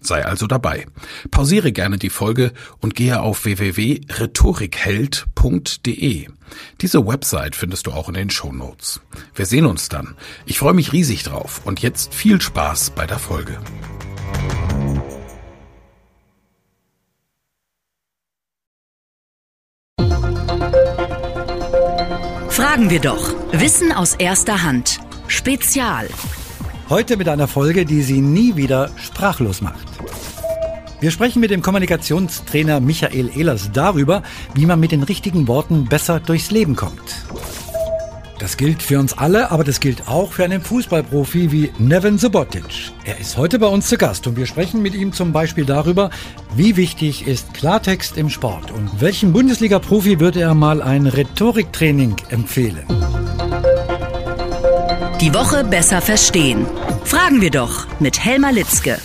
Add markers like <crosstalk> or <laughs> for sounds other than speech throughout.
Sei also dabei. Pausiere gerne die Folge und gehe auf www.rhetorikheld.de. Diese Website findest du auch in den Show Notes. Wir sehen uns dann. Ich freue mich riesig drauf und jetzt viel Spaß bei der Folge. Fragen wir doch. Wissen aus erster Hand. Spezial. Heute mit einer Folge, die Sie nie wieder sprachlos macht. Wir sprechen mit dem Kommunikationstrainer Michael Ehlers darüber, wie man mit den richtigen Worten besser durchs Leben kommt. Das gilt für uns alle, aber das gilt auch für einen Fußballprofi wie Nevin Subotic. Er ist heute bei uns zu Gast und wir sprechen mit ihm zum Beispiel darüber, wie wichtig ist Klartext im Sport und welchem Bundesliga-Profi würde er mal ein Rhetoriktraining empfehlen. Die Woche besser verstehen. Fragen wir doch mit Helma Litzke.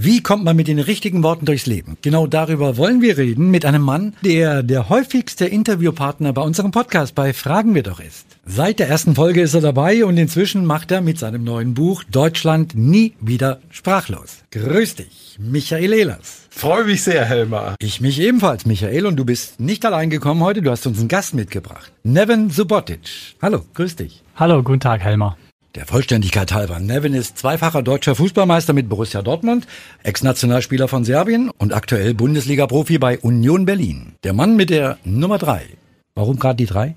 Wie kommt man mit den richtigen Worten durchs Leben? Genau darüber wollen wir reden mit einem Mann, der der häufigste Interviewpartner bei unserem Podcast bei Fragen wir doch ist. Seit der ersten Folge ist er dabei und inzwischen macht er mit seinem neuen Buch Deutschland nie wieder sprachlos. Grüß dich, Michael Ehlers. Freue mich sehr, Helmer. Ich mich ebenfalls, Michael, und du bist nicht allein gekommen heute, du hast uns einen Gast mitgebracht. Nevin Subotic. Hallo, grüß dich. Hallo, guten Tag, Helmer. Der Vollständigkeit halber, Nevin ist zweifacher deutscher Fußballmeister mit Borussia Dortmund, Ex-Nationalspieler von Serbien und aktuell Bundesliga-Profi bei Union Berlin. Der Mann mit der Nummer drei. Warum gerade die drei?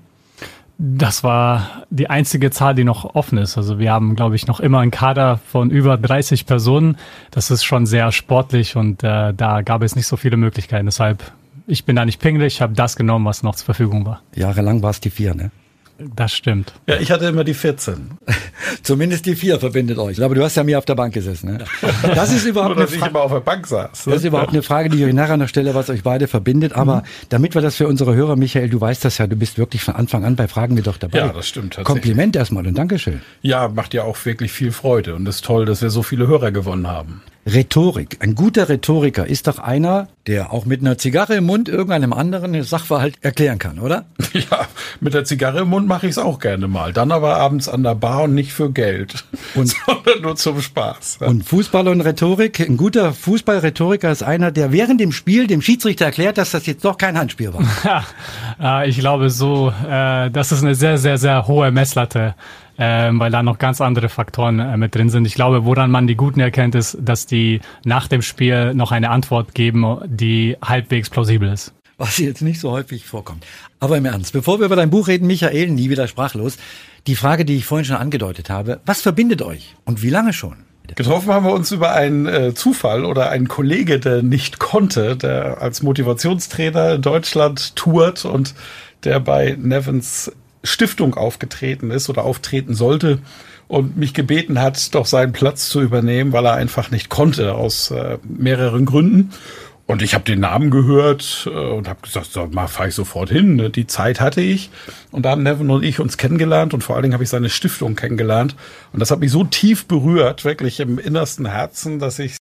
Das war die einzige Zahl, die noch offen ist. Also wir haben, glaube ich, noch immer einen Kader von über 30 Personen. Das ist schon sehr sportlich und äh, da gab es nicht so viele Möglichkeiten. Deshalb, ich bin da nicht pingelig, habe das genommen, was noch zur Verfügung war. Jahrelang war es die vier, ne? Das stimmt. Ja, ich hatte immer die 14. <laughs> Zumindest die vier verbindet euch. Aber du hast ja mir auf der Bank gesessen. Ne? Das ist überhaupt Nur, dass ich immer auf der Bank saß. Ne? Das ist überhaupt eine Frage, die ich euch nachher noch stelle, was euch beide verbindet. Aber mhm. damit wir das für unsere Hörer, Michael, du weißt das ja, du bist wirklich von Anfang an bei Fragen wir doch dabei. Ja, das stimmt. Kompliment erstmal und Dankeschön. Ja, macht ja auch wirklich viel Freude und ist toll, dass wir so viele Hörer gewonnen haben. Rhetorik. Ein guter Rhetoriker ist doch einer, der auch mit einer Zigarre im Mund irgendeinem anderen Sachverhalt erklären kann, oder? <laughs> Ja, mit der Zigarre im Mund mache ich es auch gerne mal. Dann aber abends an der Bar und nicht für Geld, <laughs> und, sondern nur zum Spaß. Und Fußball und Rhetorik. Ein guter Fußballrhetoriker ist einer, der während dem Spiel dem Schiedsrichter erklärt, dass das jetzt doch kein Handspiel war. <laughs> Ja, ich glaube so, äh, das ist eine sehr, sehr, sehr hohe Messlatte ähm, weil da noch ganz andere Faktoren äh, mit drin sind. Ich glaube, woran man die Guten erkennt, ist, dass die nach dem Spiel noch eine Antwort geben, die halbwegs plausibel ist. Was jetzt nicht so häufig vorkommt. Aber im Ernst, bevor wir über dein Buch reden, Michael, nie wieder sprachlos, die Frage, die ich vorhin schon angedeutet habe, was verbindet euch und wie lange schon? Getroffen haben wir uns über einen äh, Zufall oder einen Kollege, der nicht konnte, der als Motivationstrainer in Deutschland tourt und der bei Nevins Stiftung aufgetreten ist oder auftreten sollte und mich gebeten hat, doch seinen Platz zu übernehmen, weil er einfach nicht konnte aus äh, mehreren Gründen. Und ich habe den Namen gehört äh, und habe gesagt, so, mal fahre ich sofort hin. Ne? Die Zeit hatte ich. Und da haben Nevin und ich uns kennengelernt und vor allen Dingen habe ich seine Stiftung kennengelernt. Und das hat mich so tief berührt, wirklich im innersten Herzen, dass ich